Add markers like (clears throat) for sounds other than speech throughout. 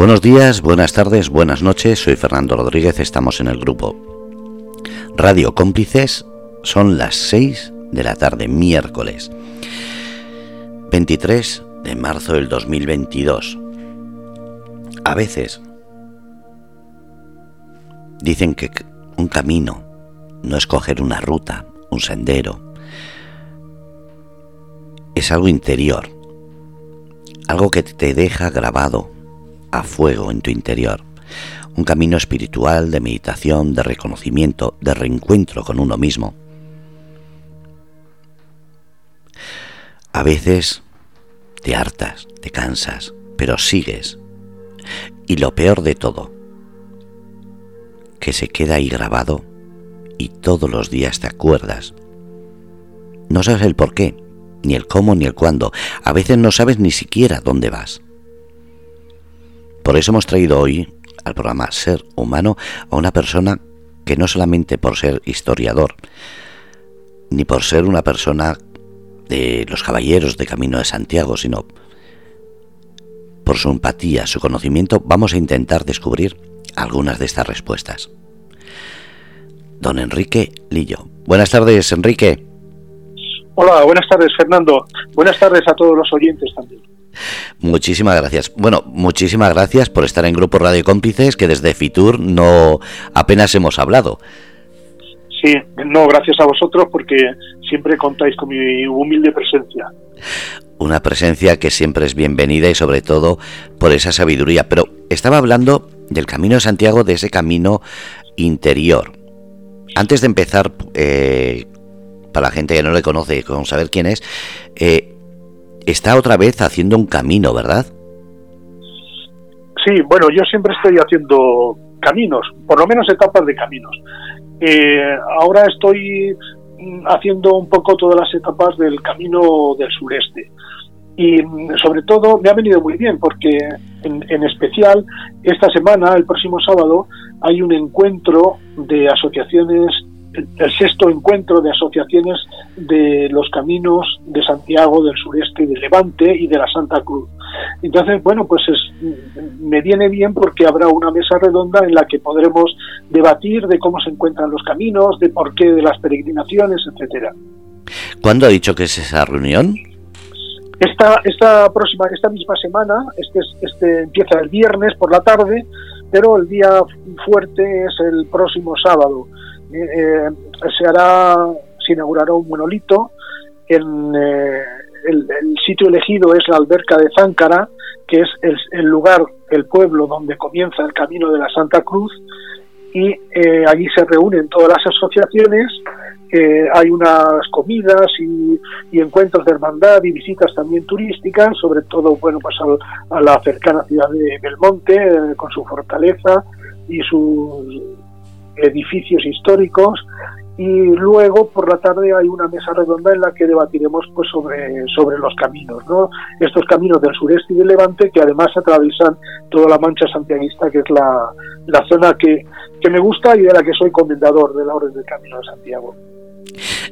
Buenos días, buenas tardes, buenas noches. Soy Fernando Rodríguez, estamos en el grupo Radio Cómplices. Son las 6 de la tarde, miércoles 23 de marzo del 2022. A veces dicen que un camino no es coger una ruta, un sendero. Es algo interior, algo que te deja grabado a fuego en tu interior. Un camino espiritual de meditación, de reconocimiento, de reencuentro con uno mismo. A veces te hartas, te cansas, pero sigues. Y lo peor de todo, que se queda ahí grabado y todos los días te acuerdas. No sabes el por qué, ni el cómo, ni el cuándo. A veces no sabes ni siquiera dónde vas. Por eso hemos traído hoy al programa Ser Humano a una persona que no solamente por ser historiador, ni por ser una persona de los caballeros de Camino de Santiago, sino por su empatía, su conocimiento, vamos a intentar descubrir algunas de estas respuestas. Don Enrique Lillo. Buenas tardes, Enrique. Hola, buenas tardes, Fernando. Buenas tardes a todos los oyentes también. Muchísimas gracias. Bueno, muchísimas gracias por estar en Grupo Radio Cómplices, que desde Fitur no apenas hemos hablado. Sí, no, gracias a vosotros porque siempre contáis con mi humilde presencia. Una presencia que siempre es bienvenida y sobre todo por esa sabiduría. Pero estaba hablando del Camino de Santiago, de ese camino interior. Antes de empezar, eh, para la gente que no le conoce, con saber quién es, eh, está otra vez haciendo un camino, ¿verdad? Sí, bueno, yo siempre estoy haciendo caminos, por lo menos etapas de caminos. Eh, ahora estoy mm, haciendo un poco todas las etapas del camino del sureste. Y mm, sobre todo me ha venido muy bien porque en, en especial esta semana, el próximo sábado, hay un encuentro de asociaciones el sexto encuentro de asociaciones de los caminos de Santiago, del sureste y del Levante y de la Santa Cruz. Entonces, bueno, pues me viene bien porque habrá una mesa redonda en la que podremos debatir de cómo se encuentran los caminos, de por qué de las peregrinaciones, etcétera. ¿Cuándo ha dicho que es esa reunión? Esta, esta próxima, esta misma semana, este, este empieza el viernes por la tarde, pero el día fuerte es el próximo sábado eh, se hará, se inaugurará un monolito. En, eh, el, sitio elegido es la alberca de Záncara, que es el, lugar, el pueblo donde comienza el camino de la Santa Cruz, y eh, allí se reúnen todas las asociaciones. hay unas comidas y, encuentros de hermandad y visitas también turísticas, sobre todo bueno pues a la cercana ciudad de Belmonte con su fortaleza y sus edificios históricos y luego por la tarde hay una mesa redonda en la que debatiremos pues sobre, sobre los caminos, ¿no? Estos caminos del sureste y del levante que además atraviesan toda la mancha santiaguista, que es la, la zona que, que me gusta y de la que soy comendador de la Orden del Camino de Santiago.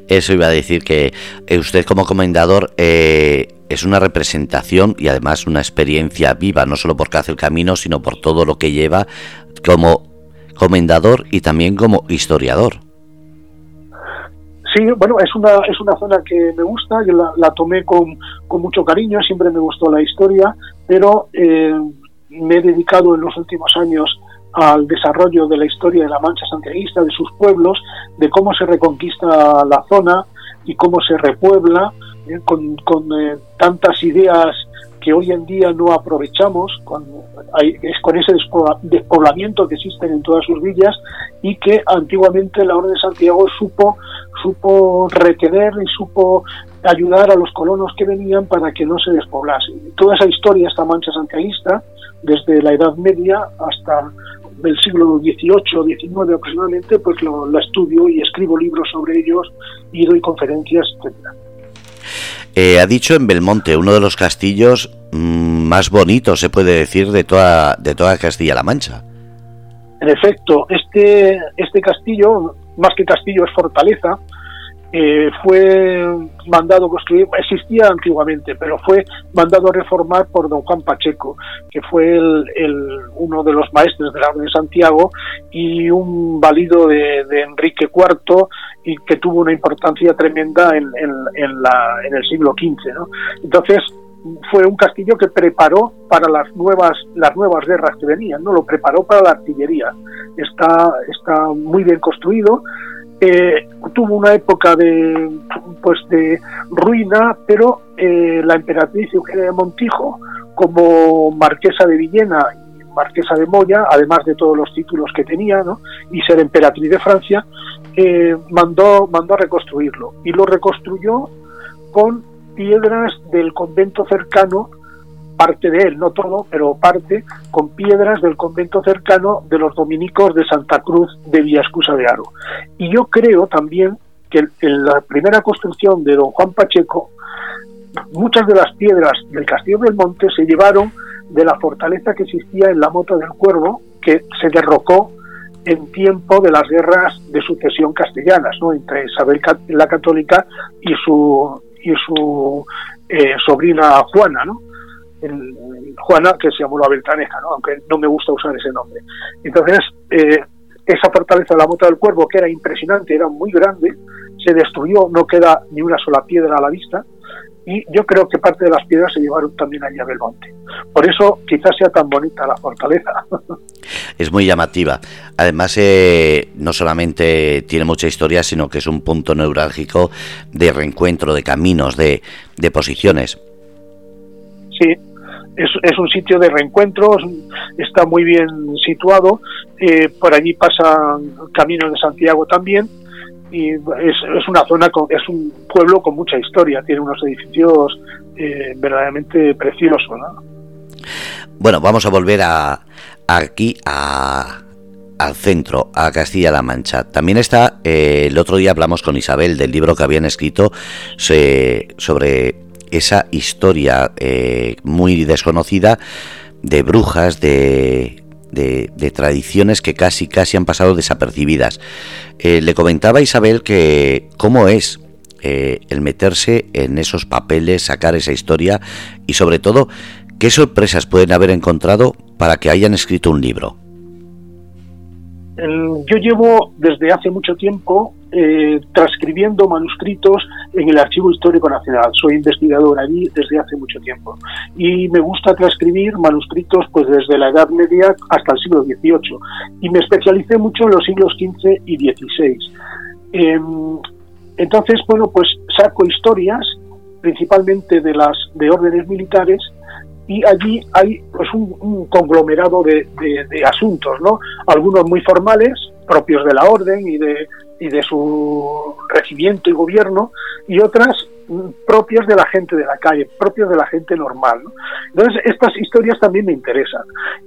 Eso iba a decir que eh, usted como comendador eh, es una representación y además una experiencia viva, no solo porque hace el camino, sino por todo lo que lleva como comendador y también como historiador. Sí, bueno, es una, es una zona que me gusta, yo la, tomé con, con, mucho cariño, siempre me gustó la historia, pero eh, me he dedicado en los últimos años al desarrollo de la historia de la Mancha santiaguista, de sus pueblos, de cómo se reconquista la zona y cómo se repuebla, eh, con, con eh, tantas ideas que hoy en día no aprovechamos con, es con ese despoblamiento que existen en todas sus villas y que antiguamente la Orden de Santiago supo, supo retener y supo ayudar a los colonos que venían para que no se despoblase. Toda esa historia, esta mancha santiaguista, desde la Edad Media hasta el siglo XVIII, XIX aproximadamente, pues lo, lo estudio y escribo libros sobre ellos y doy conferencias, etcétera. Eh, ha dicho en Belmonte, uno de los castillos mm, más bonitos, se puede decir, de toda, de toda Castilla-La Mancha. En efecto, este, este castillo, más que castillo, es fortaleza, eh, fue mandado construir, existía antiguamente, pero fue mandado a reformar por don Juan Pacheco, que fue el, uno de los maestres de la Orden de Santiago y un válido de, Enrique IV y que tuvo una importancia tremenda en, el siglo XV. Entonces, fue un castillo que preparó para las nuevas las nuevas guerras que venían, no lo preparó para la artillería. Está está muy bien construido. Eh, tuvo una época de pues de ruina, pero eh, la emperatriz Eugenia de Montijo, como marquesa de Villena y marquesa de Moya, además de todos los títulos que tenía, ¿no? y ser emperatriz de Francia, eh, mandó mandó a reconstruirlo y lo reconstruyó con piedras del convento cercano, parte de él, no todo, pero parte, con piedras del convento cercano de los dominicos de Santa Cruz de Villascusa de Aro. Y yo creo también que en la primera construcción de don Juan Pacheco, muchas de las piedras del Castillo del Monte se llevaron de la fortaleza que existía en la Mota del Cuervo, que se derrocó en tiempo de las guerras de sucesión castellanas, ¿no? entre Isabel la Católica y su y su eh, sobrina Juana, ¿no? Juana, que se llamó la Beltaneja, ¿no? aunque no me gusta usar ese nombre. Entonces, eh, esa fortaleza de la Mota del Cuervo, que era impresionante, era muy grande, se destruyó, no queda ni una sola piedra a la vista, y yo creo que parte de las piedras se llevaron también allá del monte. Por eso quizás sea tan bonita la fortaleza. (laughs) Es muy llamativa. Además, eh, no solamente tiene mucha historia, sino que es un punto neurálgico de reencuentro, de caminos, de, de posiciones. Sí, es, es, un sitio de reencuentro, está muy bien situado. Eh, por allí pasan caminos de Santiago también y es, es, una zona, con, es un pueblo con mucha historia, tiene unos edificios eh, verdaderamente preciosos. Bueno, vamos a volver a, aquí a, al centro, a Castilla-La Mancha. También está, eh, el otro día hablamos con Isabel del libro que habían escrito sobre esa historia eh, muy desconocida de brujas, de, de, tradiciones que casi casi han pasado desapercibidas. Eh, le comentaba a Isabel que cómo es eh, el meterse en esos papeles, sacar esa historia y sobre todo qué sorpresas pueden haber encontrado para que hayan escrito un libro. Yo llevo desde hace mucho tiempo eh, transcribiendo manuscritos en el Archivo Histórico Nacional. Soy investigador allí desde hace mucho tiempo y me gusta transcribir manuscritos pues desde la Edad Media hasta el siglo XVIII y me especialicé mucho en los siglos XV y XVI. Em, entonces, bueno, pues saco historias principalmente de las de órdenes militares y allí hay pues un, conglomerado de, asuntos, ¿no? Algunos muy formales, propios de la orden y de, y de su regimiento y gobierno, y otras mm, propias de la gente de la calle, propias de la gente normal. Entonces, estas historias también me interesan.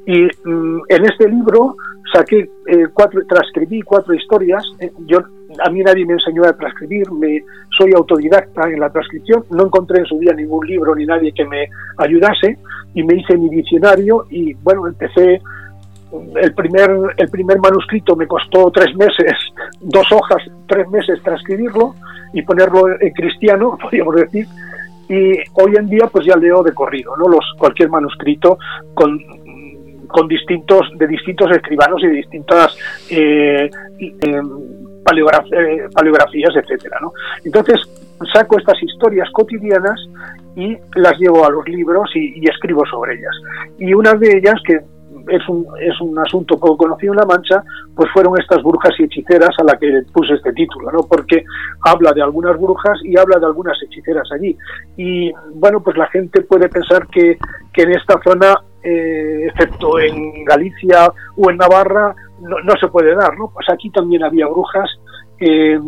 Y mm, en este libro saqué eh, cuatro, transcribí cuatro historias. Eh, yo, a mí nadie me enseñó a transcribir, soy autodidacta en la transcripción, no encontré en su día ningún libro ni nadie que me ayudase, y me hice mi diccionario y bueno, empecé el primer, el primer manuscrito me costó tres meses, (laughs) dos hojas, tres meses transcribirlo y ponerlo en cristiano, (laughs) podríamos decir, y hoy en día pues ya leo de corrido, ¿no? Los, cualquier manuscrito con, con distintos, de distintos escribanos y de distintas eh, eh, paleografías, etcétera, ¿no? Entonces saco estas historias cotidianas y las llevo a los libros y, y escribo sobre ellas. Y una de ellas que es un, es un asunto poco conocido en La Mancha, pues fueron estas brujas y hechiceras a la que puse este título, ¿no? Porque habla de algunas brujas y habla de algunas hechiceras allí. Y bueno, pues la gente puede pensar que, que en esta zona, eh, excepto en Galicia o en Navarra, no, no, se puede dar, ¿no? Pues aquí también había brujas eh,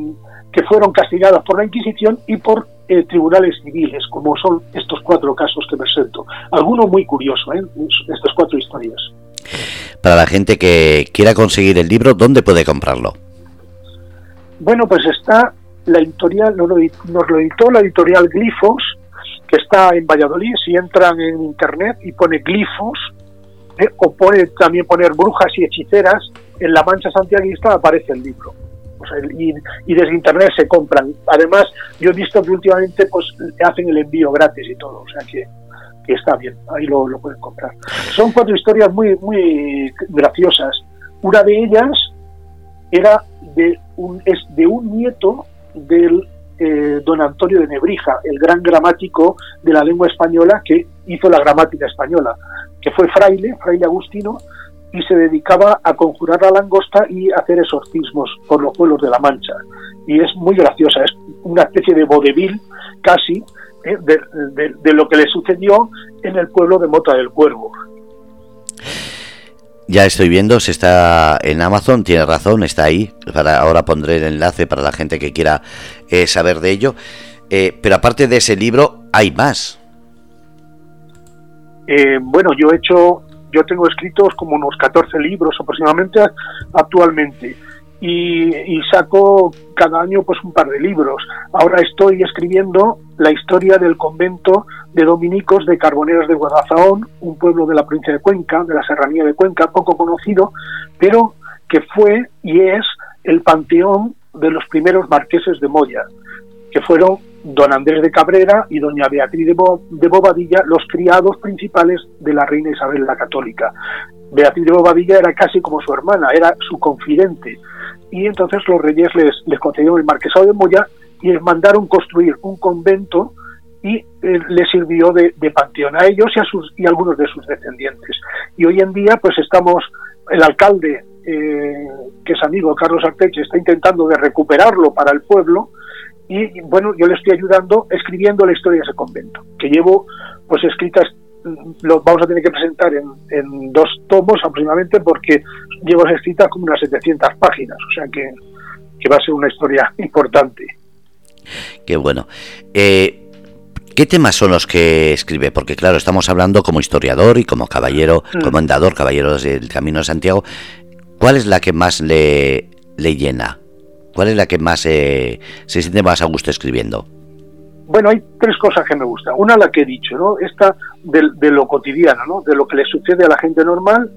que fueron castigadas por la Inquisición y por eh, tribunales civiles, como son estos cuatro casos que presento. Alguno muy curioso, ¿eh? estas cuatro historias. Para la gente que quiera conseguir el libro, ¿dónde puede comprarlo? Bueno, pues está la editorial, nos lo, editó la editorial Glifos, está en Valladolid. Si entran en internet y pone Glifos, ¿eh? o puede también poner brujas y hechiceras, en la mancha santiaguista aparece el libro y, desde internet se compran. Además, yo he visto que últimamente pues hacen el envío gratis y todo, o sea que, está bien, ahí lo, pueden comprar. Son cuatro historias muy, muy graciosas. Una de ellas era de un, es de un nieto del eh, don Antonio de Nebrija, el gran gramático de la lengua española que hizo la gramática española, que fue fraile, fraile agustino, y se dedicaba a conjurar la langosta y hacer exorcismos por los pueblos de la Mancha. Y es muy graciosa, es una especie de vodevil casi eh, de, lo que le sucedió en el pueblo de Mota del Cuervo. Ya estoy viendo, se está en Amazon, tiene razón, está ahí. Ahora pondré el enlace para la gente que quiera eh, saber de ello. Eh, pero aparte de ese libro, hay más. bueno, yo he hecho yo tengo escritos como unos 14 libros aproximadamente actualmente y, saco cada año pues un par de libros. Ahora estoy escribiendo la historia del convento de dominicos de Carboneras de Guadalajara, un pueblo de la provincia de Cuenca, de la serranía de Cuenca, poco conocido, pero que fue y es el panteón de los primeros marqueses de Moya, que fueron don Andrés de Cabrera y doña Beatriz de, Bobadilla, los criados principales de la reina Isabel la Católica. Beatriz de Bobadilla era casi como su hermana, era su confidente. Y entonces los reyes les, concedieron el marquesado de Moya y les mandaron construir un convento y eh, les sirvió de, panteón a ellos y a, sus, y algunos de sus descendientes. Y hoy en día pues estamos, el alcalde, eh, que es amigo Carlos Arteche, está intentando de recuperarlo para el pueblo, y bueno, yo le estoy ayudando escribiendo la historia de ese convento, que llevo pues escritas, mm, lo vamos a tener que presentar en, dos tomos aproximadamente porque llevo escritas como unas 700 páginas, o sea que, va a ser una historia (laughs) importante. Qué bueno. Eh, ¿Qué temas son los que escribe? Porque claro, estamos hablando como historiador y como caballero, mm. comendador, caballero del Camino de Santiago. ¿Cuál es la que más le, le llena? ¿Cuál es la que más eh, se siente más a gusto escribiendo? Bueno, hay tres cosas que me gustan. Una, la que he dicho, ¿no? Esta de, lo cotidiano, ¿no? De lo que le sucede a la gente normal,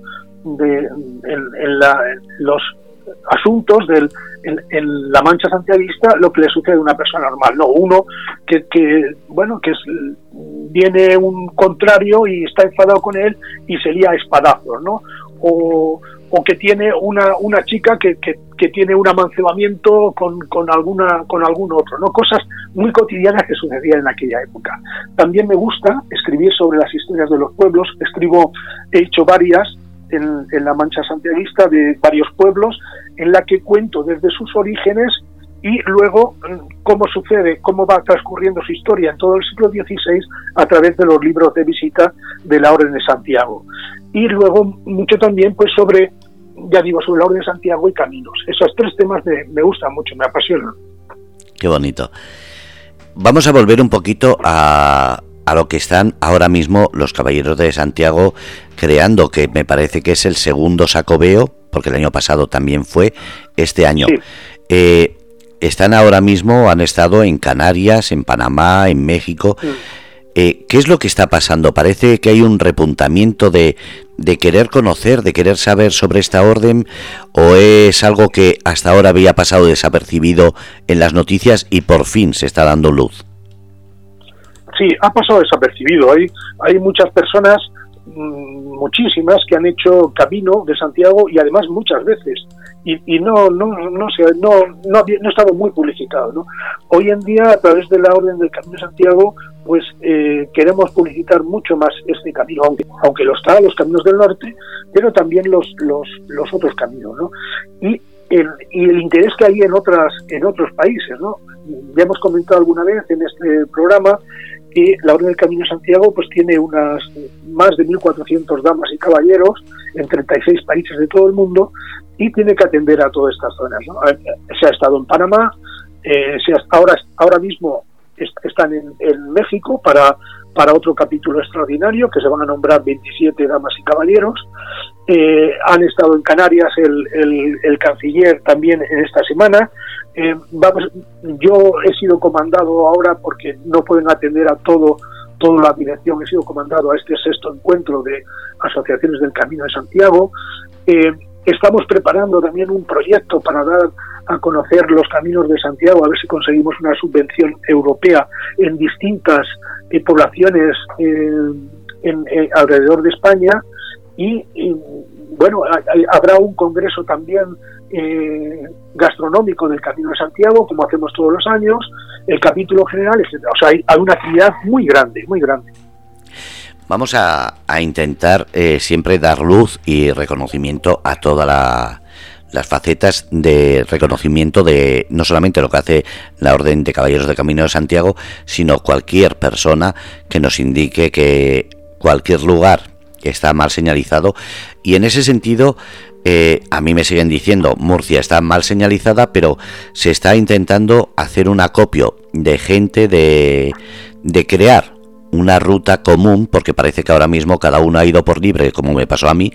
de en, los asuntos del, en, la mancha santiaguista, lo que le sucede a una persona normal. No, uno que, que bueno, que es, viene un contrario y está enfadado con él y se lía a espadazos, ¿no? O, o que tiene una, una chica que, que, tiene un amancebamiento con, con, alguna, con algún otro, ¿no? Cosas muy cotidianas que sucedían en aquella época. También me gusta escribir sobre las historias de los pueblos, escribo, he hecho varias en, en la Mancha Santiaguista de varios pueblos, en la que cuento desde sus orígenes y luego cómo sucede, cómo va transcurriendo su historia en todo el siglo XVI a través de los libros de visita de la Orden de Santiago. Y luego mucho también pues sobre, ya digo, sobre la Orden de Santiago y caminos. Esos tres temas me, me gustan mucho, me apasionan. Qué bonito. Vamos a volver un poquito a, a lo que están ahora mismo los Caballeros de Santiago creando, que me parece que es el segundo sacobeo, porque el año pasado también fue, este año. Eh, están ahora mismo, han estado en Canarias, en Panamá, en México. Eh, ¿Qué es lo que está pasando? Parece que hay un repuntamiento de, de querer conocer, de querer saber sobre esta orden, o es algo que hasta ahora había pasado desapercibido en las noticias y por fin se está dando luz. Sí, ha pasado desapercibido. Hay, hay muchas personas, mm, muchísimas, que han hecho camino de Santiago y además muchas veces y, no no no no, no, no estaba muy publicitado ¿no? hoy en día a través de la orden del Camino de Santiago pues eh, queremos publicitar mucho más este camino aunque aunque lo está los caminos del norte pero también los los, los otros caminos ¿no? y el, y el interés que hay en otras en otros países no ya hemos comentado alguna vez en este programa que la Orden del Camino Santiago pues tiene unas más de 1.400 damas y caballeros en 36 países de todo el mundo y tiene que atender a todas estas zonas. Se ha estado en Panamá, eh, se ahora, ahora mismo están en, México para, para otro capítulo extraordinario que se van a nombrar 27 damas y caballeros. Eh, han estado en Canarias el, el, canciller también en esta semana. Eh, yo he sido comandado ahora porque no pueden atender a todo toda la dirección, he sido comandado a este sexto encuentro de asociaciones del Camino de Santiago. Eh, Estamos preparando también un proyecto para dar a conocer los caminos de Santiago, a ver si conseguimos una subvención europea en distintas eh, poblaciones alrededor de España y, bueno, habrá un congreso también eh, gastronómico del Camino de Santiago, como hacemos todos los años, el capítulo general, etc. O sea, hay, una actividad muy grande, muy grande. Vamos a, intentar eh, siempre dar luz y reconocimiento a todas las facetas de reconocimiento de no solamente lo que hace la Orden de Caballeros del Camino de Santiago, sino cualquier persona que nos indique que cualquier lugar está mal señalizado. Y en ese sentido eh, a mí me siguen diciendo Murcia está mal señalizada pero se está intentando hacer un acopio de gente de, crear una ruta común porque parece que ahora mismo cada uno ha ido por libre como me pasó a mí.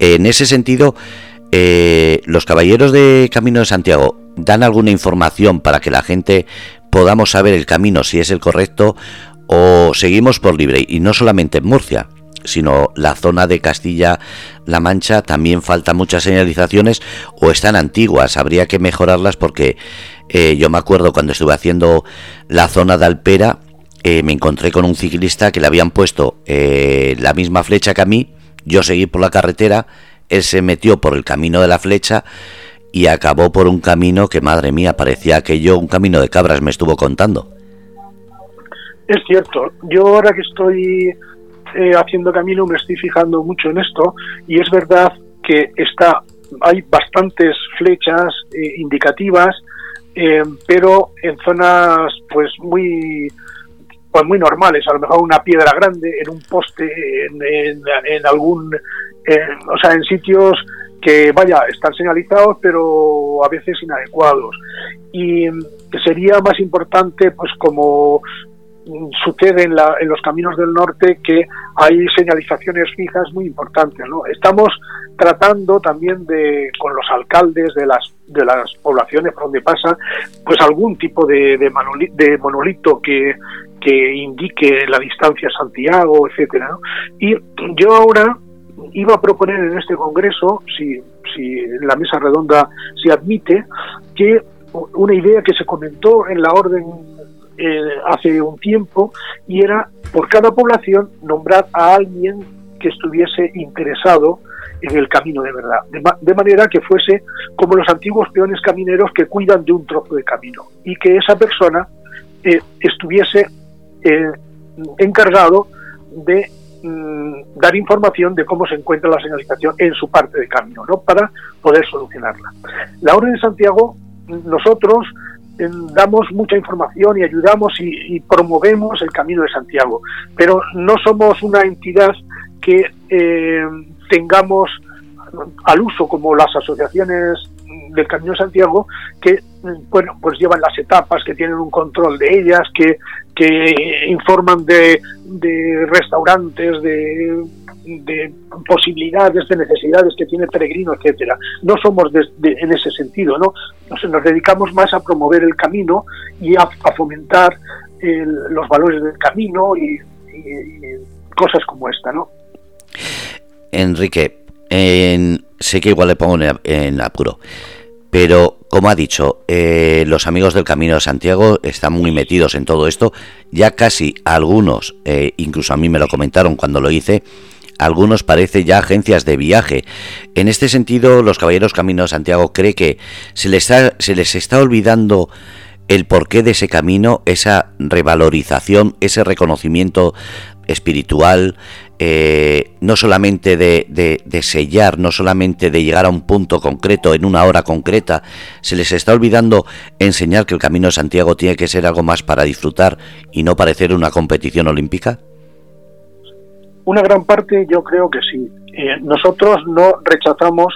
En ese sentido eh, los caballeros de Camino de Santiago dan alguna información para que la gente podamos saber el camino si es el correcto o seguimos por libre. Y no solamente en Murcia sino la zona de Castilla-La Mancha también faltan muchas señalizaciones o están antiguas, habría que mejorarlas porque eh, yo me acuerdo cuando estuve haciendo la zona de Alpera, eh, me encontré con un ciclista que le habían puesto eh, la misma flecha que a mí, yo seguí por la carretera, él se metió por el camino de la flecha y acabó por un camino que, madre mía, parecía que yo un camino de cabras me estuvo contando. Es cierto, yo ahora que estoy eh, haciendo camino me estoy fijando mucho en esto y es verdad que está hay bastantes flechas eh, indicativas, eh, pero en zonas pues muy pues muy normales, a lo mejor una piedra grande en un poste, en, algún, o sea, en sitios que vaya, están señalizados, pero a veces inadecuados. Y sería más importante, pues como sucede en, los caminos del norte que hay señalizaciones fijas muy importantes. ¿no? Estamos tratando también de, con los alcaldes de las, de las poblaciones por donde pasa, pues algún tipo de, de, monolito que, que indique la distancia a Santiago, etcétera. Y yo ahora iba a proponer en este congreso, si, si la mesa redonda se admite, que una idea que se comentó en la orden eh, hace un tiempo y era por cada población nombrar a alguien que estuviese interesado en el camino de verdad, de, manera que fuese como los antiguos peones camineros que cuidan de un trozo de camino y que esa persona eh, estuviese eh, encargado de mm, dar información de cómo se encuentra la señalización en su parte de camino, ¿no? para poder solucionarla. La Orden de Santiago, nosotros damos mucha información y ayudamos y, promovemos el Camino de Santiago, pero no somos una entidad que eh, tengamos al uso como las asociaciones del Camino de Santiago que bueno pues llevan las etapas que tienen un control de ellas que, que informan de, de restaurantes de de posibilidades, de necesidades que tiene el peregrino, etcétera. No somos en ese sentido, ¿no? Nos, dedicamos más a promover el camino y a, fomentar los valores del camino y, cosas como esta, ¿no? Enrique, sé que igual le pongo en, apuro, pero como ha dicho, eh, los amigos del Camino de Santiago están muy metidos en todo esto. Ya casi algunos, eh, incluso a mí me lo comentaron cuando lo hice, algunos parece ya agencias de viaje. En este sentido, los Caballeros Camino de Santiago cree que se les, se les está olvidando el porqué de ese camino, esa revalorización, ese reconocimiento espiritual, eh, no solamente de, de, sellar, no solamente de llegar a un punto concreto en una hora concreta, se les está olvidando enseñar que el Camino de Santiago tiene que ser algo más para disfrutar y no parecer una competición olímpica? Una gran parte yo creo que sí. Eh, nosotros no rechazamos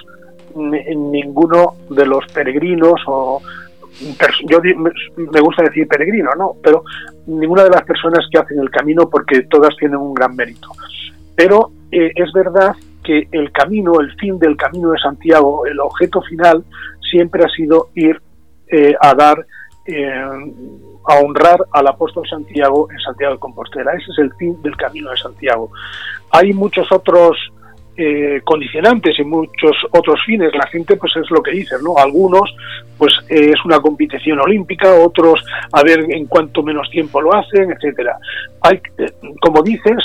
ninguno de los peregrinos o yo me gusta decir peregrino, ¿no? Pero ninguna de las personas que hacen el camino porque todas tienen un gran mérito. Pero eh, es verdad que el camino, el fin del camino de Santiago, el objeto final siempre ha sido ir eh, a dar a honrar al apóstol Santiago en Santiago de Compostela. Ese es el fin del camino de Santiago. Hay muchos otros eh, condicionantes y muchos otros fines. La gente, pues es lo que dice, ¿no? Algunos, pues eh, es una competición olímpica, otros a ver en cuánto menos tiempo lo hacen, etcétera. Hay, eh, como dices,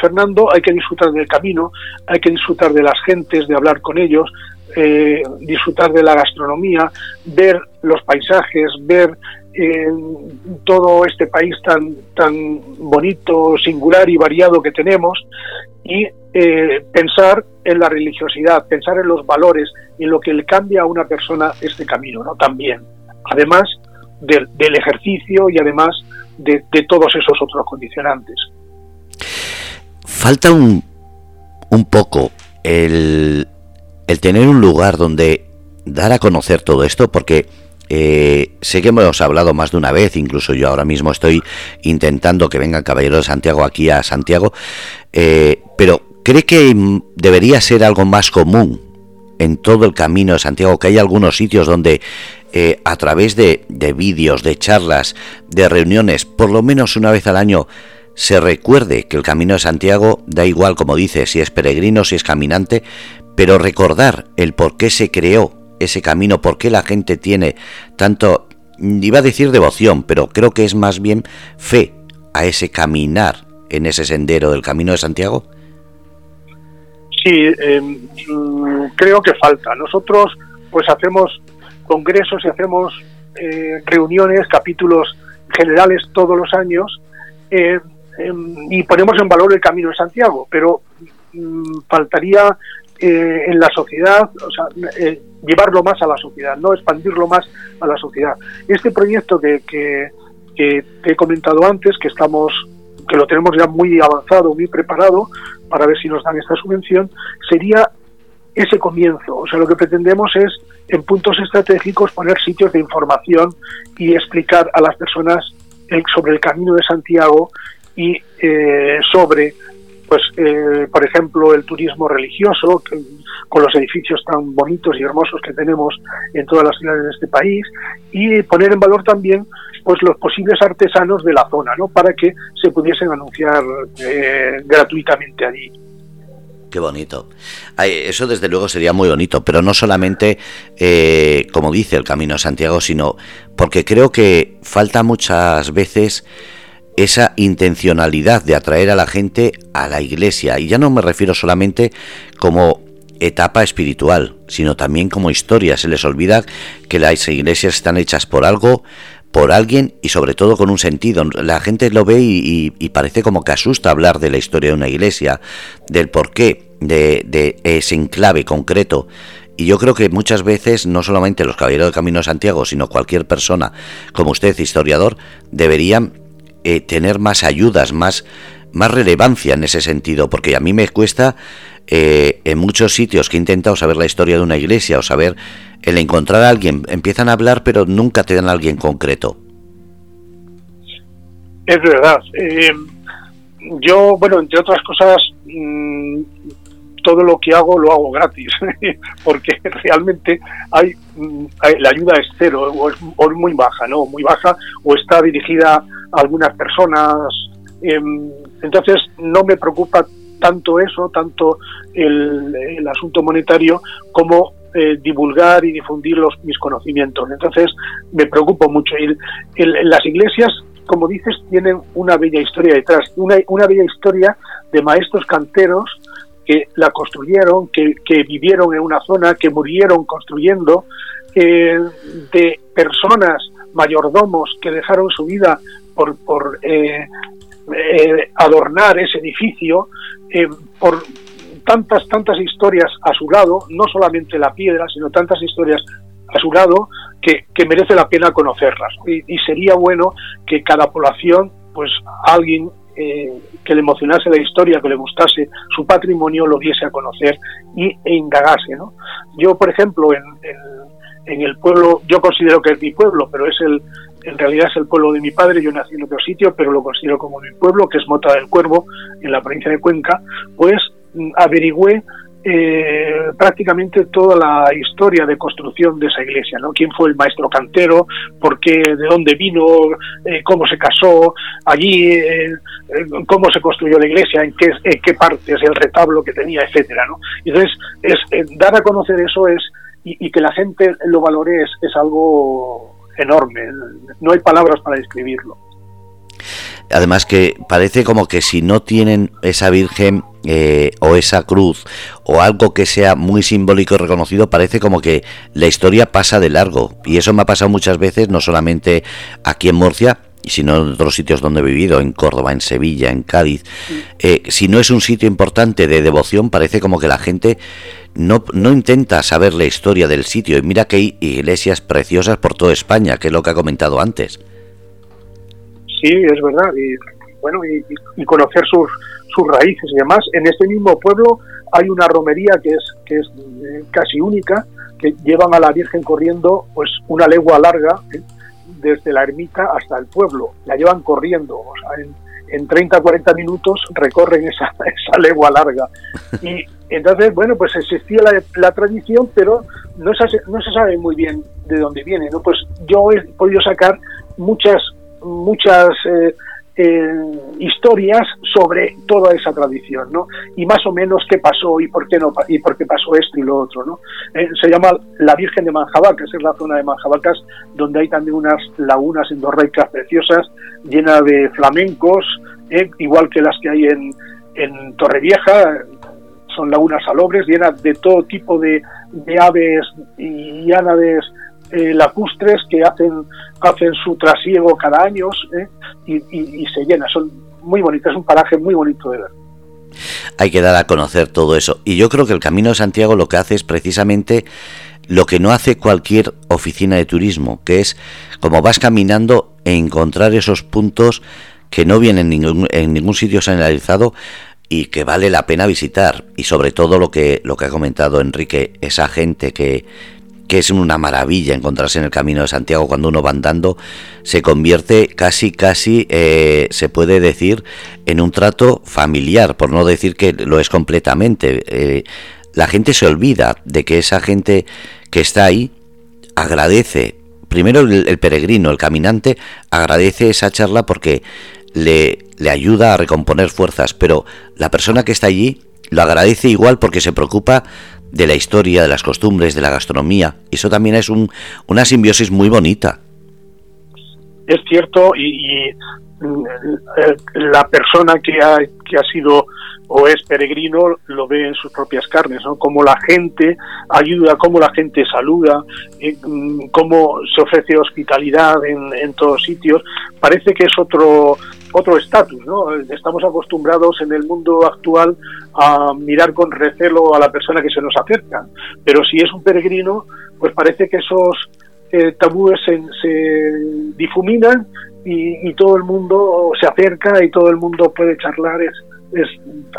Fernando, hay que disfrutar del camino, hay que disfrutar de las gentes, de hablar con ellos, disfrutar de la gastronomía, ver los paisajes, ver todo este país tan, tan bonito, singular y variado que tenemos y eh, pensar en la religiosidad, pensar en los valores, en lo que le cambia a una persona este camino, ¿no? También, además del ejercicio y además de, todos esos otros condicionantes. Falta un, un poco el, el tener un lugar donde dar a conocer todo esto, porque eh, sé que hemos hablado más de una vez, incluso yo ahora mismo estoy intentando que vengan caballeros de Santiago aquí a Santiago, eh, pero ¿cree que debería ser algo más común en todo el camino de Santiago, que hay algunos sitios donde eh, a través de, de vídeos, de charlas, de reuniones, por lo menos una vez al año, se recuerde que el camino de Santiago da igual, como dice, si es peregrino, si es caminante, pero recordar el por qué se creó ese camino, por qué la gente tiene tanto, iba a decir devoción, pero creo que es más bien fe a ese caminar en ese sendero del Camino de Santiago? Sí, em, creo que falta. Nosotros pues hacemos congresos y hacemos eh, reuniones, capítulos generales todos los años eh, em, y ponemos en valor el Camino de Santiago, pero mm, faltaría eh, en la sociedad, o sea, eh, llevarlo más a la sociedad, no expandirlo más a la sociedad. Este proyecto que, que, te he comentado antes, que estamos que lo tenemos ya muy avanzado, muy preparado, para ver si nos dan esta subvención, sería ese comienzo. O sea, lo que pretendemos es, en puntos estratégicos, poner sitios de información y explicar a las personas sobre el camino de Santiago y eh, sobre pues eh, por ejemplo el turismo religioso con los edificios tan bonitos y hermosos que tenemos en todas las ciudades de este país y poner en valor también pues los posibles artesanos de la zona no para que se pudiesen anunciar eh, gratuitamente allí Qué bonito. Eso desde luego sería muy bonito, pero no solamente, eh, como dice el Camino a Santiago, sino porque creo que falta muchas veces esa intencionalidad de atraer a la gente a la iglesia. Y ya no me refiero solamente como etapa espiritual, sino también como historia. Se les olvida que las iglesias están hechas por algo, por alguien y sobre todo con un sentido. La gente lo ve y, parece como que asusta hablar de la historia de una iglesia, del porqué de, de ese enclave concreto. Y yo creo que muchas veces, no solamente los caballeros del Camino de Santiago, sino cualquier persona, como usted, historiador, deberían eh, tener más ayudas, más, más relevancia en ese sentido, porque a mí me cuesta eh, en muchos sitios que he intentado saber la historia de una iglesia o saber el encontrar a alguien, empiezan a hablar pero nunca te dan a alguien concreto. Es verdad. Eh, yo, bueno, entre otras cosas, mm, todo lo que hago lo hago gratis, (laughs) porque realmente mm, hay, la ayuda es cero o es, muy baja, ¿no? Muy baja o está dirigida a algunas personas. Em, entonces no me preocupa tanto eso, tanto el, asunto monetario como eh, divulgar y difundir los, mis conocimientos. Entonces me preocupo mucho. Y las iglesias, como dices, tienen una bella historia detrás, una, una bella historia de maestros canteros que la construyeron, que, vivieron en una zona, que murieron construyendo, eh, de personas, mayordomos, que dejaron su vida por, por eh, eh, adornar ese edificio, por tantas, tantas historias a su lado, no solamente la piedra, sino tantas historias a su lado que, merece la pena conocerlas. Y, sería bueno que cada población, pues alguien eh, que le emocionase la historia, que le gustase su patrimonio, lo diese a conocer y, e indagase. ¿no? Yo, por ejemplo, en, el pueblo, yo considero que es mi pueblo, pero es el, en realidad es el pueblo de mi padre, yo nací en otro sitio, pero lo considero como mi pueblo, que es Mota del Cuervo, en la provincia de Cuenca, pues mm, averigüé eh, prácticamente toda la historia de construcción de esa iglesia, ¿no? Quién fue el maestro cantero, por qué, de dónde vino, eh, cómo se casó, allí, eh, cómo se construyó la iglesia, en qué, en qué partes, el retablo que tenía, etcétera, ¿no? Entonces, es, dar a conocer eso es y, que la gente lo valore es, es algo enorme. No hay palabras para describirlo. Además que parece como que si no tienen esa Virgen eh, o esa cruz o algo que sea muy simbólico y reconocido, parece como que la historia pasa de largo. Y eso me ha pasado muchas veces, no solamente aquí en Murcia, sino en otros sitios donde he vivido, en Córdoba, en Sevilla, en Cádiz. Eh, si no es un sitio importante de devoción, parece como que la gente no, no intenta saber la historia del sitio. Y mira que hay iglesias preciosas por toda España, que es lo que ha comentado antes. Sí, es verdad. Y bueno, y, conocer sus, sus raíces y demás. En este mismo pueblo hay una romería que es, que es eh, casi única, que llevan a la Virgen corriendo pues una legua larga, ¿eh? desde la ermita hasta el pueblo. La llevan corriendo, o sea, en, en 30 40 minutos recorren esa, (laughs) esa legua larga. Y entonces, bueno, pues existía la, la tradición, pero no se, no se sabe muy bien de dónde viene. ¿no? Pues yo he podido sacar muchas muchas eh, eh, historias sobre toda esa tradición, ¿no? Y más o menos qué pasó y por qué no y por qué pasó esto y lo otro, ¿no? Eh, se llama la Virgen de Manjabacas, es la zona de Manjabacas donde hay también unas lagunas endorreicas preciosas llenas de flamencos, igual que las que hay en, en Torrevieja, son lagunas salobres llenas de todo tipo de, de aves y aves eh, lacustres que hacen, hacen su trasiego cada año ¿eh? y, se llena. Son muy bonitas, es un paraje muy bonito de ver. Hay que dar a conocer todo eso. Y yo creo que el Camino de Santiago lo que hace es precisamente lo que no hace cualquier oficina de turismo, que es como vas caminando e encontrar esos puntos que no vienen en ningún, en ningún sitio señalizado y que vale la pena visitar. Y sobre todo lo que, lo que ha comentado Enrique, esa gente que, que es una maravilla encontrarse en el camino de Santiago cuando uno va andando, se convierte casi, casi, eh, se puede decir, en un trato familiar, por no decir que lo es completamente. Eh, la gente se olvida de que esa gente que está ahí agradece, primero el, peregrino, el caminante, agradece esa charla porque le, le ayuda a recomponer fuerzas, pero la persona que está allí lo agradece igual porque se preocupa de la historia, de las costumbres, de la gastronomía. Eso también es un, una simbiosis muy bonita. Es cierto y, mm, la persona que ha, que ha sido o es peregrino lo ve en sus propias carnes, ¿no? Cómo la gente ayuda, cómo la gente saluda, eh, mm, cómo se ofrece hospitalidad en todos sitios. Parece que es otro otro estatus, ¿no? Estamos acostumbrados en el mundo actual a mirar con recelo a la persona que se nos acerca, pero si es un peregrino, pues parece que esos eh, tabúes se, difuminan y, todo el mundo se acerca y todo el mundo puede charlar es, es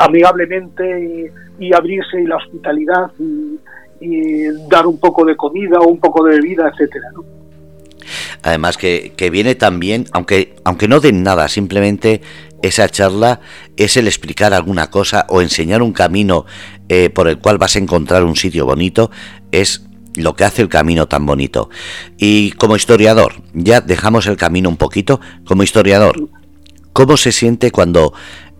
amigablemente y, abrirse y la hospitalidad y, y, dar un poco de comida o un poco de bebida, etcétera, ¿no? Además que, viene también, aunque, aunque no den nada, simplemente esa charla es el explicar alguna cosa o enseñar un camino eh, por el cual vas a encontrar un sitio bonito, es lo que hace el camino tan bonito. Y como historiador, ya dejamos el camino un poquito, como historiador, ¿cómo se siente cuando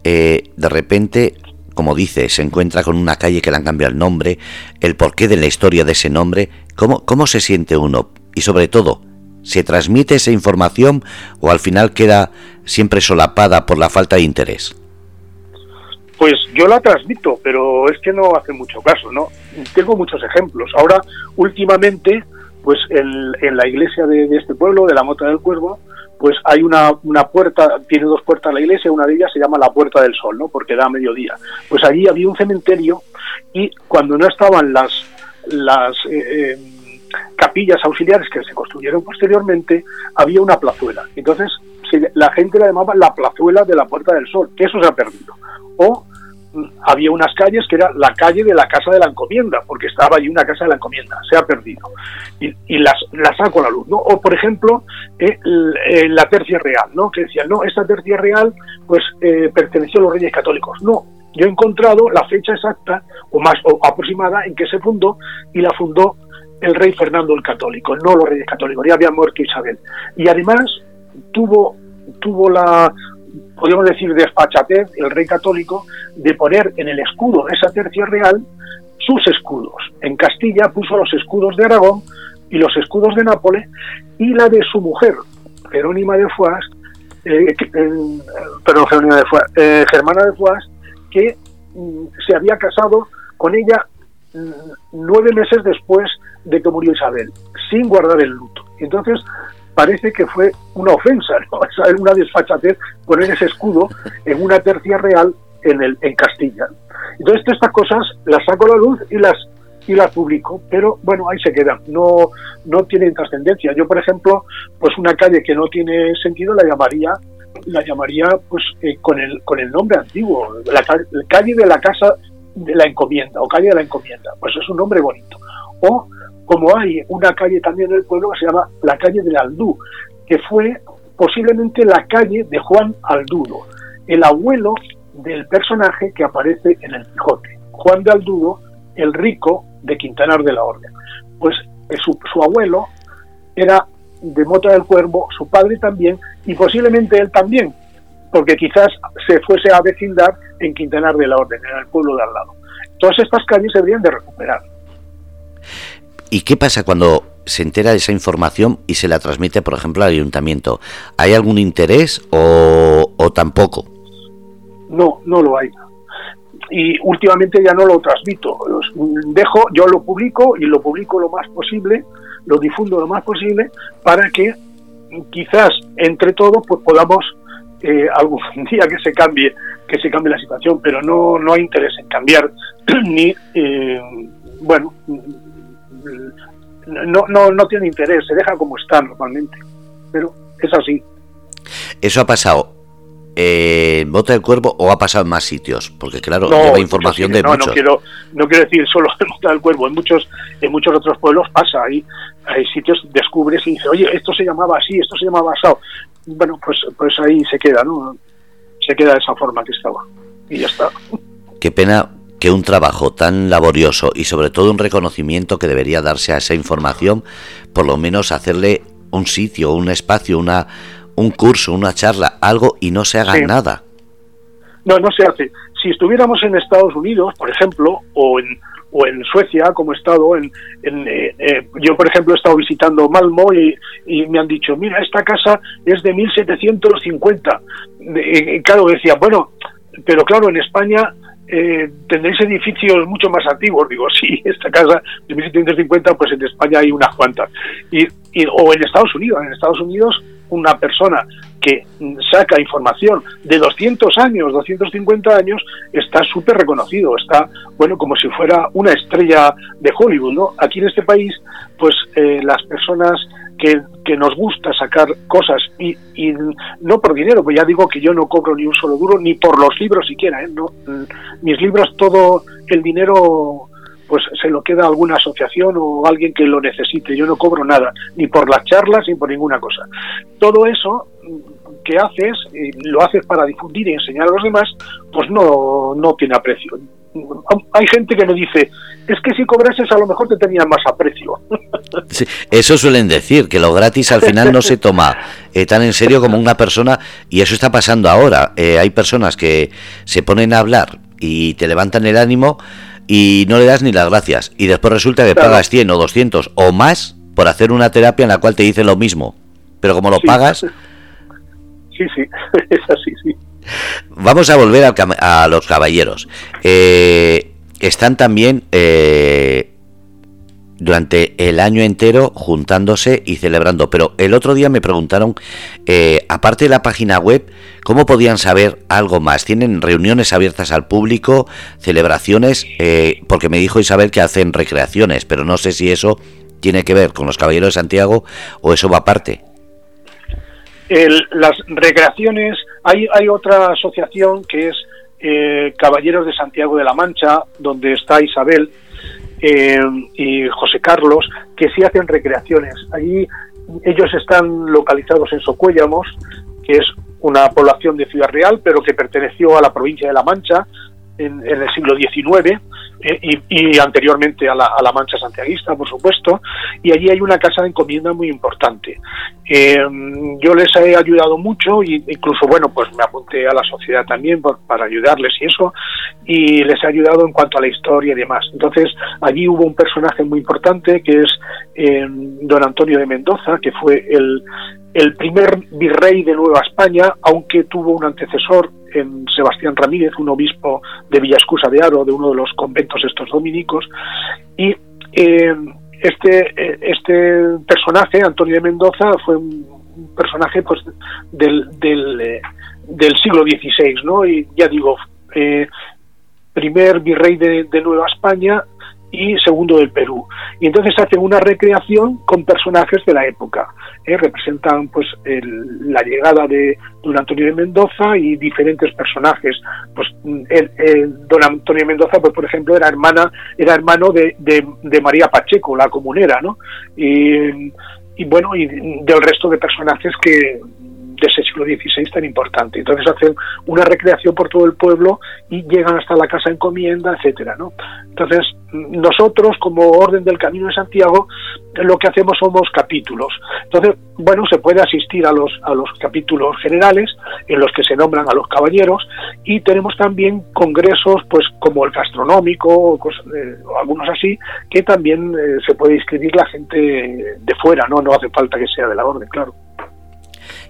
eh, de repente, como dice, se encuentra con una calle que le han cambiado el nombre, el porqué de la historia de ese nombre, cómo, cómo se siente uno? Y sobre todo, ¿Se transmite esa información o al final queda siempre solapada por la falta de interés? Pues yo la transmito, pero es que no hace mucho caso, ¿no? Tengo muchos ejemplos. Ahora, últimamente, pues en, la iglesia de, este pueblo, de la Mota del Cuervo, pues hay una, una puerta, tiene dos puertas la iglesia, una de ellas se llama la Puerta del Sol, ¿no? Porque da mediodía. Pues allí había un cementerio y cuando no estaban las, las eh, eh, capillas auxiliares que se construyeron posteriormente, había una plazuela. Entonces, la gente la llamaba la plazuela de la Puerta del Sol, que eso se ha perdido. O mm, había unas calles que era la calle de la Casa de la Encomienda, porque estaba allí una Casa de la Encomienda, se ha perdido. Y, las, las saco a la luz, ¿no? O, por ejemplo, eh, eh, la Tercia Real, ¿no? Que decían, no, esta Tercia Real, pues, eh, perteneció a los Reyes Católicos. No, yo he encontrado la fecha exacta o más o aproximada en que se fundó y la fundó el rey Fernando el Católico, no los reyes católicos, ya había muerto Isabel. Y además tuvo, tuvo la, podríamos decir, despachatez, el rey católico, de poner en el escudo de esa tercia real sus escudos. En Castilla puso los escudos de Aragón y los escudos de Nápoles y la de su mujer, Jerónima de Foix, eh, eh, Jerónima de Foix, eh, Germana de Foix, que mm, se había casado con ella mm, nueve meses después de que murió Isabel, sin guardar el luto. Entonces, parece que fue una ofensa, ¿no? (laughs) una desfachatez poner ese escudo en una tercia real en, el, en Castilla. Entonces, estas cosas las saco a la luz y las y las publico, pero bueno, ahí se quedan, no, no tienen trascendencia. Yo, por ejemplo, pues una calle que no tiene sentido la llamaría la llamaría pues eh, con el con el nombre antiguo, la, calle de la casa de la encomienda o calle de la encomienda, pues es un nombre bonito. O como hay una calle también en el pueblo que se llama la calle del Aldú, que fue posiblemente la calle de Juan Aldudo, el abuelo del personaje que aparece en el Quijote. Juan de Aldudo, el rico de Quintanar de la Orden. Pues eh, su, su abuelo era de Mota del Cuervo, su padre también, y posiblemente él también, porque quizás se fuese a vecindar en Quintanar de la Orden, en el pueblo de al lado. Todas estas calles se deberían de recuperar. ¿Y qué pasa cuando se entera de esa información y se la transmite, por ejemplo, al ayuntamiento? ¿Hay algún interés o, o tampoco? No, no lo hay y últimamente ya no lo transmito. Dejo, yo lo publico y lo publico lo más posible, lo difundo lo más posible para que quizás entre todos pues podamos eh, algún (laughs) día que se cambie que se cambie la situación, pero no no hay interés en cambiar (clears throat) ni eh, bueno no, no no tiene interés, se deja como está normalmente, pero es así. Eso ha pasado eh, Bota del Cuervo o ha pasado en más sitios? Porque claro, lleva información de muchos. No quiero, no quiero decir solo en Bota del Cuervo, en muchos, en muchos otros pueblos pasa, ahí hay sitios, descubres y dices, oye, esto se llamaba así, esto se llamaba asado. Bueno, pues, pues ahí se queda, ¿no? Se queda de esa forma que estaba. Y ya está. Qué pena que un trabajo tan laborioso y sobre todo un reconocimiento que debería darse a esa información, por lo menos hacerle un sitio, un espacio, una un curso, una charla, algo y no se haga nada. No, no se hace. Si estuviéramos en Estados Unidos, por ejemplo, o en, o en Suecia, como he estado, en, eh, eh, yo por ejemplo he estado visitando Malmo y, me han dicho, mira, esta casa es de 1750. Y, claro, decía, bueno, pero claro, en España eh, tendréis edificios mucho más antiguos. Digo, sí, esta casa de 1750, pues en España hay unas cuantas. Y, y, o en Estados Unidos, en Estados Unidos una persona que saca información de 200 años, 250 años, está súper reconocido, está, bueno, como si fuera una estrella de Hollywood, ¿no? Aquí en este país, pues eh, las personas que, nos gusta sacar cosas y, y, no por dinero, pues ya digo que yo no cobro ni un solo duro, ni por los libros siquiera, ¿eh? No, mm, mis libros, todo el dinero pues se lo queda alguna asociación o alguien que lo necesite. Yo no cobro nada, ni por las charlas ni por ninguna cosa. Todo eso que haces, y lo haces para difundir y enseñar a los demás, pues no, no tiene aprecio. Hay gente que me dice, es que si cobrases a lo mejor te tenían más aprecio. (laughs) eso suelen decir, que lo gratis al final no se toma eh, tan en serio como una persona, y eso está pasando ahora. Eh, hay personas que se ponen a hablar y te levantan el ánimo y no le das ni las gracias. Y después resulta que pagas 100 o 200 o más por hacer una terapia en la cual te dice lo mismo. Pero como lo pagas... (laughs) Sí, sí, (laughs) es así, sí. Vamos a volver a, los caballeros. Eh, están también eh, durante el año entero juntándose y celebrando. Pero el otro día me preguntaron, eh, aparte de la página web, ¿cómo podían saber algo más? ¿Tienen reuniones abiertas al público, celebraciones? Eh, porque me dijo Isabel que hacen recreaciones, pero no sé si eso tiene que ver con los Caballeros de Santiago o eso va aparte. las recreaciones, hay, hay otra asociación que es eh, Caballeros de Santiago de la Mancha, donde está Isabel, eh, y José Carlos, que sí hacen recreaciones. Allí ellos están localizados en Socuéllamos, que es una población de Ciudad Real, pero que perteneció a la provincia de La Mancha, en, el siglo XIX eh, y, anteriormente a la, a la, Mancha Santiaguista, por supuesto, y allí hay una casa de encomienda muy importante. Eh, yo les he ayudado mucho y incluso, bueno, pues me apunté a la sociedad también para ayudarles y eso, y les he ayudado en cuanto a la historia y demás. Entonces, allí hubo un personaje muy importante que es eh, don Antonio de Mendoza, que fue el, el primer virrey de Nueva España, aunque tuvo un antecesor en Sebastián Ramírez, un obispo de Villascusa de Aro, de uno de los conventos estos dominicos, y eh, este, este personaje, Antonio de Mendoza, fue un, personaje pues del, del, eh, del, siglo XVI, ¿no? Y ya digo, eh, primer virrey de, de Nueva España, y segundo del Perú. Y entonces hacen una recreación con personajes de la época. ¿eh? Representan pues la llegada de don Antonio de Mendoza y diferentes personajes. Pues el, don Antonio de Mendoza, pues por ejemplo, era hermana, era hermano de, de, María Pacheco, la comunera, ¿no? Y, y bueno, y del resto de personajes que de ese siglo XVI tan importante. Entonces hacen una recreación por todo el pueblo y llegan hasta la casa encomienda, etcétera, ¿no? Entonces, nosotros como Orden del Camino de Santiago lo que hacemos somos capítulos. Entonces, bueno, se puede asistir a los a los capítulos generales en los que se nombran a los caballeros y tenemos también congresos pues como el gastronómico o, eh, algunos así que también eh, se puede inscribir la gente de fuera, no no hace falta que sea de la orden, claro.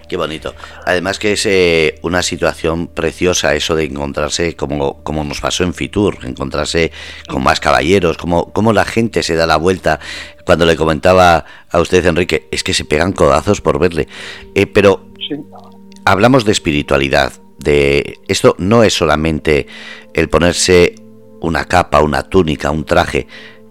Qué bonito. Además que es eh, una situación preciosa eso de encontrarse, como, como nos pasó en Fitur, encontrarse con más caballeros, como, como la gente se da la vuelta. Cuando le comentaba a usted, Enrique, es que se pegan codazos por verle. Eh, pero hablamos de espiritualidad, de esto no es solamente el ponerse una capa, una túnica, un traje,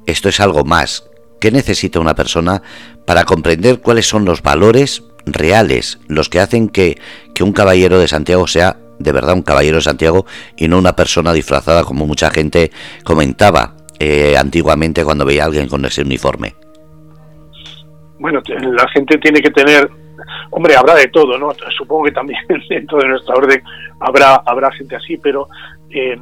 esto es algo más. ¿Qué necesita una persona para comprender cuáles son los valores reales los que hacen que, un caballero de Santiago sea de verdad un caballero de Santiago y no una persona disfrazada como mucha gente comentaba eh, antiguamente cuando veía a alguien con ese uniforme. Bueno, la gente tiene que tener, hombre, habrá de todo, ¿no? (laughs) Supongo que también (laughs) dentro de nuestra orden habrá habrá gente así, pero eh,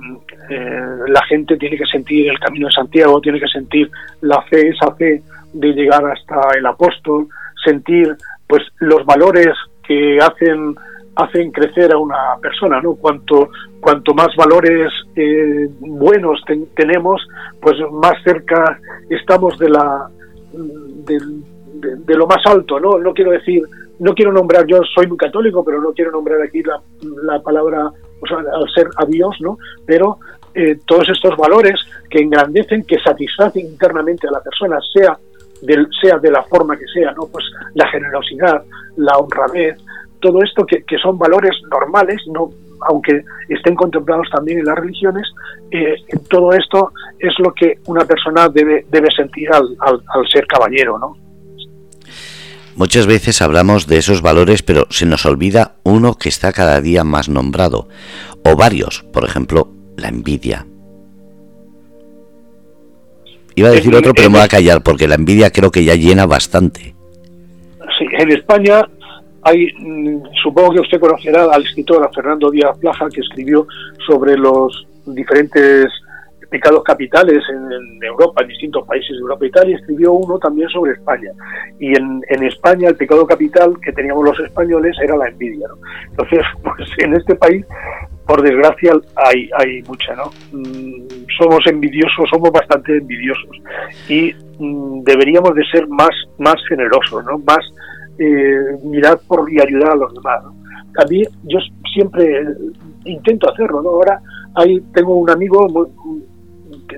eh, la gente tiene que sentir el camino de Santiago, tiene que sentir la fe, esa fe de llegar hasta el apóstol, sentir pues los valores que hacen hacen crecer a una persona, ¿no? Cuanto cuanto más valores eh, buenos tenemos, pues más cerca estamos de la de, lo más alto, ¿no? No quiero decir, no quiero nombrar, yo soy muy católico, pero no quiero nombrar aquí la, la palabra, o sea, al ser a Dios, ¿no? Pero eh, todos estos valores que engrandecen, que satisfacen internamente a la persona, sea sea de la forma que sea, ¿no? Pues la generosidad, la honradez, todo esto que, son valores normales, no aunque estén contemplados también en las religiones, eh, todo esto es lo que una persona debe, debe sentir al, al, ser caballero, ¿no? Muchas veces hablamos de esos valores, pero se nos olvida uno que está cada día más nombrado, o varios, por ejemplo, la envidia. Iba a decir otro, pero me voy a callar porque la envidia creo que ya llena bastante. Sí, en España hay, mm, supongo que usted conocerá al escritor Fernando Díaz Plaja que escribió sobre los diferentes pecados capitales en, Europa, en distintos países de Europa y tal, y escribió uno también sobre España. Y en, en España el pecado capital que teníamos los españoles era la envidia. ¿no? Entonces, (laughs) pues en este país por desgracia hay, hay mucha, ¿no? Mm, somos envidiosos, somos bastante envidiosos y mm, deberíamos de ser más, más generosos, ¿no? Más eh, mirar por y ayudar a los demás. También yo siempre intento hacerlo, ¿no? Ahora hay, tengo un amigo,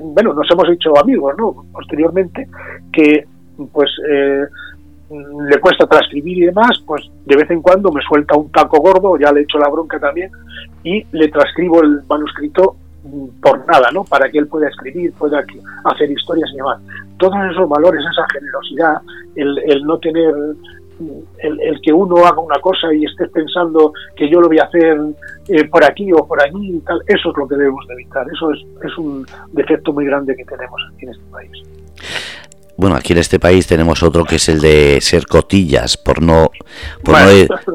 bueno, nos hemos hecho amigos, ¿no? Posteriormente, que pues eh, le cuesta transcribir y demás, pues de vez en cuando me suelta un taco gordo, ya le he hecho la bronca también, y le transcribo el manuscrito mm, por nada, ¿no? Para que él pueda escribir, pueda hacer historias y demás. Todos esos valores, esa generosidad, el, no tener, el, que uno haga una cosa y esté pensando que yo lo voy a hacer eh, por aquí o por allí y tal, eso es lo que debemos de evitar. Eso es, es un defecto muy grande que tenemos aquí en este país bueno, aquí en este país tenemos otro que es el de ser cotillas, por no,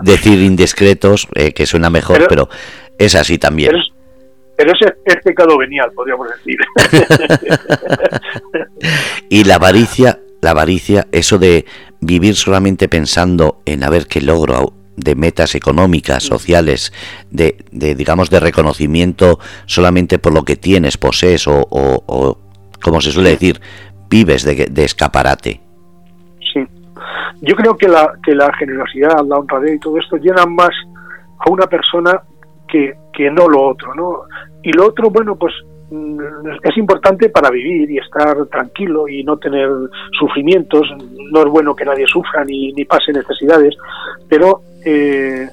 decir indiscretos, eh, que suena mejor, pero, es así también. pero es pecado venial, podríamos decir. (laughs) y la avaricia, la avaricia, eso de vivir solamente pensando en a ver qué logro de metas económicas, sociales, de, de digamos de reconocimiento solamente por lo que tienes, posees o, o, como se suele decir, vives de, de, escaparate. Sí, yo creo que la, que la generosidad, la honradez y todo esto llenan más a una persona que, que no lo otro, ¿no? Y lo otro, bueno, pues mm, es importante para vivir y estar tranquilo y no tener sufrimientos. No es bueno que nadie sufra ni, ni pase necesidades, pero eh,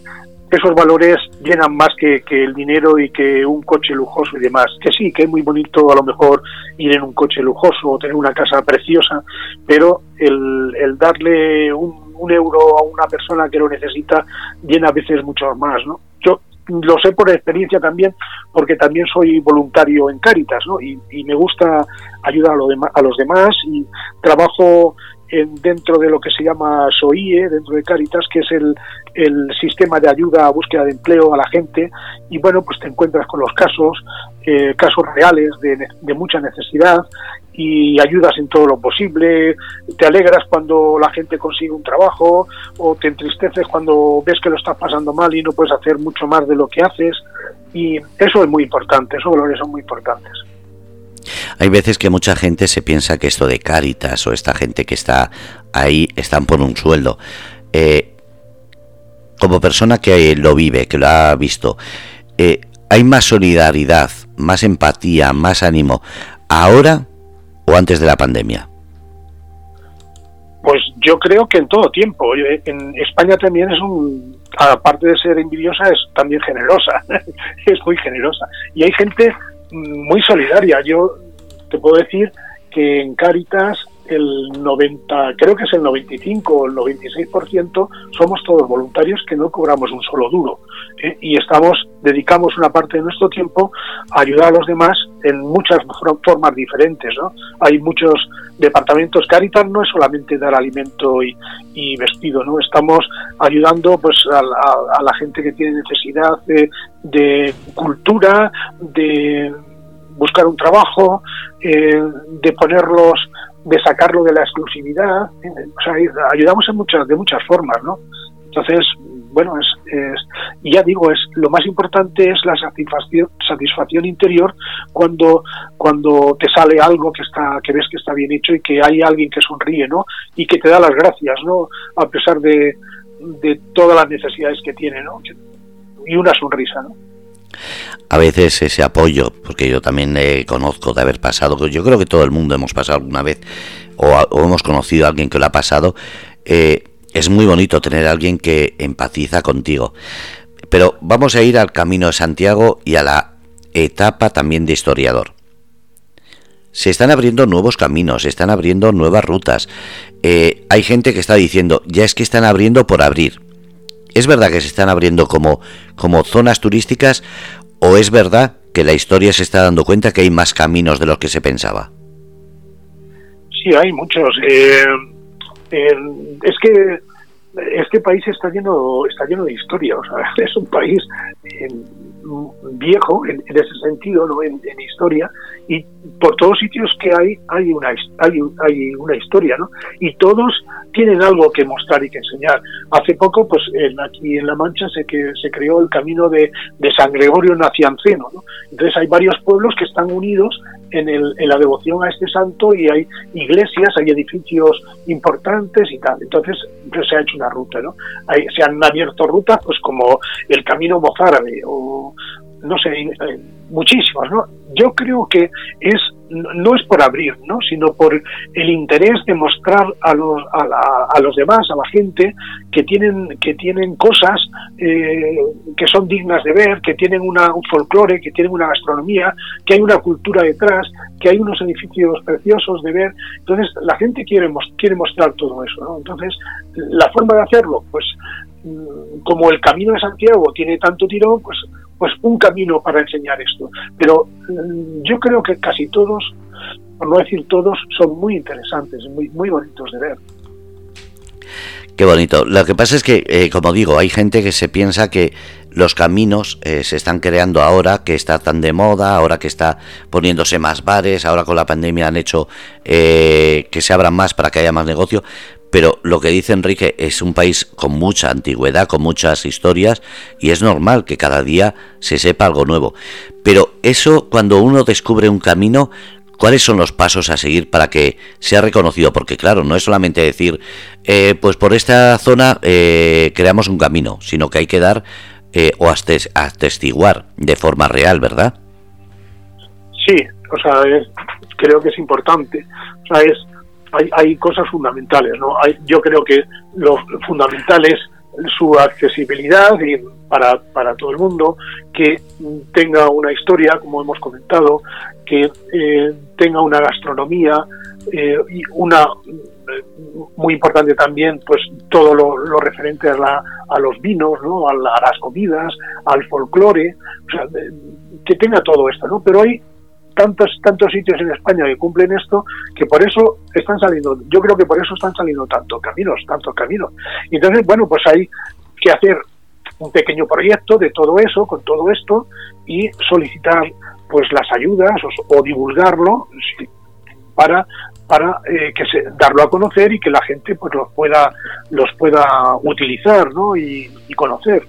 esos valores llenan más que, el dinero y que un coche lujoso y demás. Que sí, que es muy bonito a lo mejor ir en un coche lujoso o tener una casa preciosa, pero el, el darle un, un euro a una persona que lo necesita llena a veces mucho más, ¿no? Yo lo sé por experiencia también, porque también soy voluntario en Cáritas, ¿no? Y, me gusta ayudar a, lo a, los demás y trabajo en, dentro de lo que se llama SOIE, dentro de Cáritas, que es el, el sistema de ayuda a búsqueda de empleo a la gente, y bueno, pues te encuentras con los casos, eh, casos reales de, de mucha necesidad, y ayudas en todo lo posible, te alegras cuando la gente consigue un trabajo o te entristeces cuando ves que lo estás pasando mal y no puedes hacer mucho más de lo que haces. Y eso es muy importante, esos valores son muy importantes. Hay veces que mucha gente se piensa que esto de Cáritas o esta gente que está ahí están por un sueldo. Eh, como persona que lo vive, que lo ha visto, eh, ¿hay más solidaridad, más empatía, más ánimo ahora o antes de la pandemia? Pues yo creo que en todo tiempo. En España también es un, aparte de ser envidiosa, es también generosa. (laughs) es muy generosa. Y hay gente muy solidaria. Yo te puedo decir que en Cáritas el 90, creo que es el 95 o el 96% somos todos voluntarios que no cobramos un solo duro ¿eh? y estamos dedicamos una parte de nuestro tiempo a ayudar a los demás en muchas formas diferentes, ¿no? Hay muchos departamentos Caritas no es solamente dar alimento y, vestido, ¿no? Estamos ayudando pues a, la gente que tiene necesidad de, de cultura, de buscar un trabajo, eh, de ponerlos de sacarlo de la exclusividad, o sea, ayudamos en muchas, de muchas formas, ¿no? Entonces, bueno, es, y ya digo, es lo más importante es la satisfacción, satisfacción interior cuando, cuando te sale algo que está, que ves que está bien hecho y que hay alguien que sonríe, ¿no? Y que te da las gracias, ¿no? A pesar de, de todas las necesidades que tiene, ¿no? Y una sonrisa, ¿no? A veces ese apoyo, porque yo también conozco de haber pasado, yo creo que todo el mundo hemos pasado alguna vez o, hemos conocido a alguien que lo ha pasado, eh, es muy bonito tener a alguien que empatiza contigo. Pero vamos a ir al camino de Santiago y a la etapa también de historiador. Se están abriendo nuevos caminos, se están abriendo nuevas rutas. Eh, hay gente que está diciendo, ya es que están abriendo por abrir. ¿Es verdad que se están abriendo como, como zonas turísticas o es verdad que la historia se está dando cuenta que hay más caminos de los que se pensaba? Sí, hay muchos. Eh, es que este país está lleno está lleno de historia, o sea, (laughs) es un país eh, viejo en, ese sentido, ¿no? En, historia y por todos sitios que hay hay una hay, hay una historia, ¿no? Y todos tienen algo que mostrar y que enseñar. Hace poco, pues aquí en La Mancha se que se creó el camino de, de San Gregorio Nacianceno, ¿no? Entonces hay varios pueblos que están unidos en, el, en la devoción a este santo y hay iglesias, hay edificios importantes y tal. Entonces se ha hecho una ruta, ¿no? se han abierto rutas pues como el camino mozárabe o no sé, eh, muchísimas, ¿no? Yo creo que es no es por abrir, ¿no? sino por el interés de mostrar a los, a, los demás, a la gente, que tienen, que tienen cosas eh, que son dignas de ver, que tienen una, un folclore, que tienen una gastronomía, que hay una cultura detrás, que hay unos edificios preciosos de ver. Entonces, la gente quiere, quiere mostrar todo eso. ¿no? Entonces, la forma de hacerlo, pues mm, como el camino de Santiago tiene tanto tirón, pues pues un camino para enseñar esto. Pero mm, yo creo que casi todos, por no decir todos, son muy interesantes, muy, muy bonitos de ver. Qué bonito. Lo que pasa es que, eh, como digo, hay gente que se piensa que los caminos eh, se están creando ahora, que está tan de moda, ahora que está poniéndose más bares, ahora con la pandemia han hecho eh, que se abran más para que haya más negocio. Pero lo que dice Enrique es un país con mucha antigüedad, con muchas historias, y es normal que cada día se sepa algo nuevo. Pero eso, cuando uno descubre un camino, ¿Cuáles son los pasos a seguir para que sea reconocido? Porque claro, no es solamente decir, eh, pues por esta zona eh, creamos un camino, sino que hay que dar eh, o atestiguar de forma real, ¿verdad? Sí, o sea, creo que es importante. O sea, es, hay, hay cosas fundamentales, ¿no? Hay, yo creo que lo fundamental es su accesibilidad y para, para todo el mundo, que tenga una historia, como hemos comentado, que eh, tenga una gastronomía eh, y una muy importante también pues todo lo, referente a, la, a, los vinos ¿no? a, las comidas al folclore o sea, que tenga todo esto no pero hay tantos tantos sitios en España que cumplen esto que por eso están saliendo yo creo que por eso están saliendo tantos caminos tantos caminos entonces bueno pues hay que hacer un pequeño proyecto de todo eso con todo esto y solicitar pues las ayudas o, divulgarlo para para eh, que se, darlo a conocer y que la gente pues los pueda los pueda utilizar ¿no? y, conocer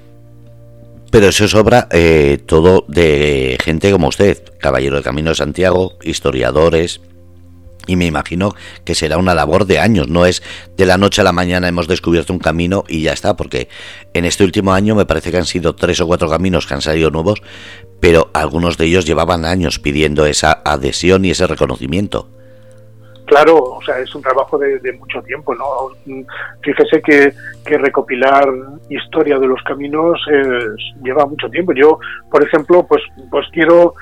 pero eso es obra eh, todo de gente como usted caballero del Camino de Santiago historiadores y me imagino que será una labor de años, no es de la noche a la mañana hemos descubierto un camino y ya está, porque en este último año me parece que han sido tres o cuatro caminos que han salido nuevos, pero algunos de ellos llevaban años pidiendo esa adhesión y ese reconocimiento. Claro, o sea, es un trabajo de, mucho tiempo, ¿no? Fíjese que, que, recopilar historia de los caminos lleva mucho tiempo. Yo, por ejemplo, pues, pues quiero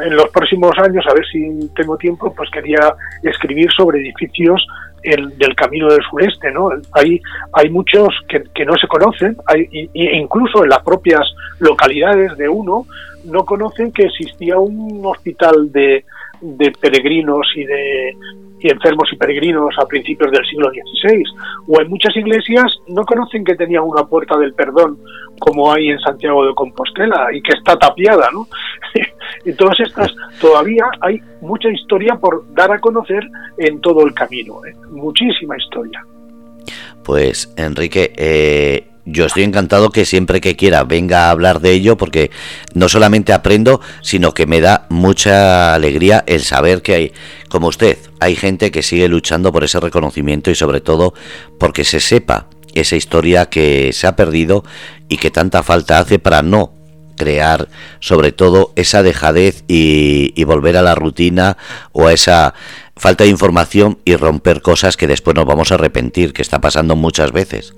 en los próximos años, a ver si tengo tiempo, pues quería escribir sobre edificios del Camino del Sureste, ¿no? Hay, hay muchos que, que no se conocen, hay, e incluso en las propias localidades de uno no conocen que existía un hospital de, de peregrinos y de y enfermos y peregrinos a principios del siglo XVI. O en muchas iglesias no conocen que tenía una puerta del perdón como hay en Santiago de Compostela y que está tapiada, ¿no? (laughs) y todas estas, todavía hay mucha historia por dar a conocer en todo el camino, ¿eh? muchísima historia. Pues Enrique, eh, yo estoy encantado que siempre que quiera venga a hablar de ello porque no solamente aprendo, sino que me da mucha alegría el saber que hay, como usted, hay gente que sigue luchando por ese reconocimiento y sobre todo porque se sepa esa historia que se ha perdido y que tanta falta hace para no crear sobre todo esa dejadez y, y volver a la rutina o a esa falta de información y romper cosas que después nos vamos a arrepentir, que está pasando muchas veces.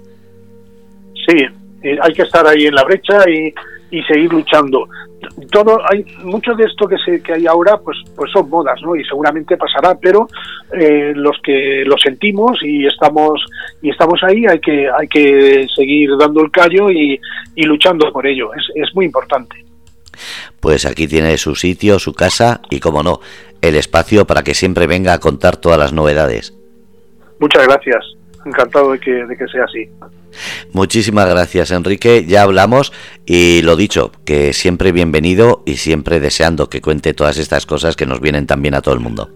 Sí, eh, hay que estar ahí en la brecha y, seguir luchando. Todo hay mucho de esto que se que hay ahora, pues pues son modas, ¿no? Y seguramente pasará, pero eh, los que lo sentimos y estamos y estamos ahí, hay que hay que seguir dando el callo y, y luchando por ello. Es, es muy importante. Pues aquí tiene su sitio, su casa y, como no, el espacio para que siempre venga a contar todas las novedades. Muchas gracias. Encantado de que, de que sea así. Muchísimas gracias, Enrique. Ya hablamos y lo dicho, que siempre bienvenido y siempre deseando que cuente todas estas cosas que nos vienen también a todo el mundo.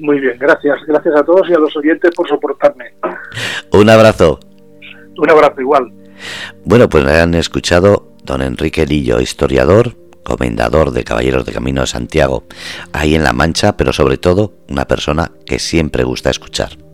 Muy bien, gracias. Gracias a todos y a los oyentes por soportarme. Un abrazo. Un abrazo igual. Bueno, pues me han escuchado don Enrique Lillo, historiador, comendador de Caballeros de Camino de Santiago, ahí en La Mancha, pero sobre todo una persona que siempre gusta escuchar.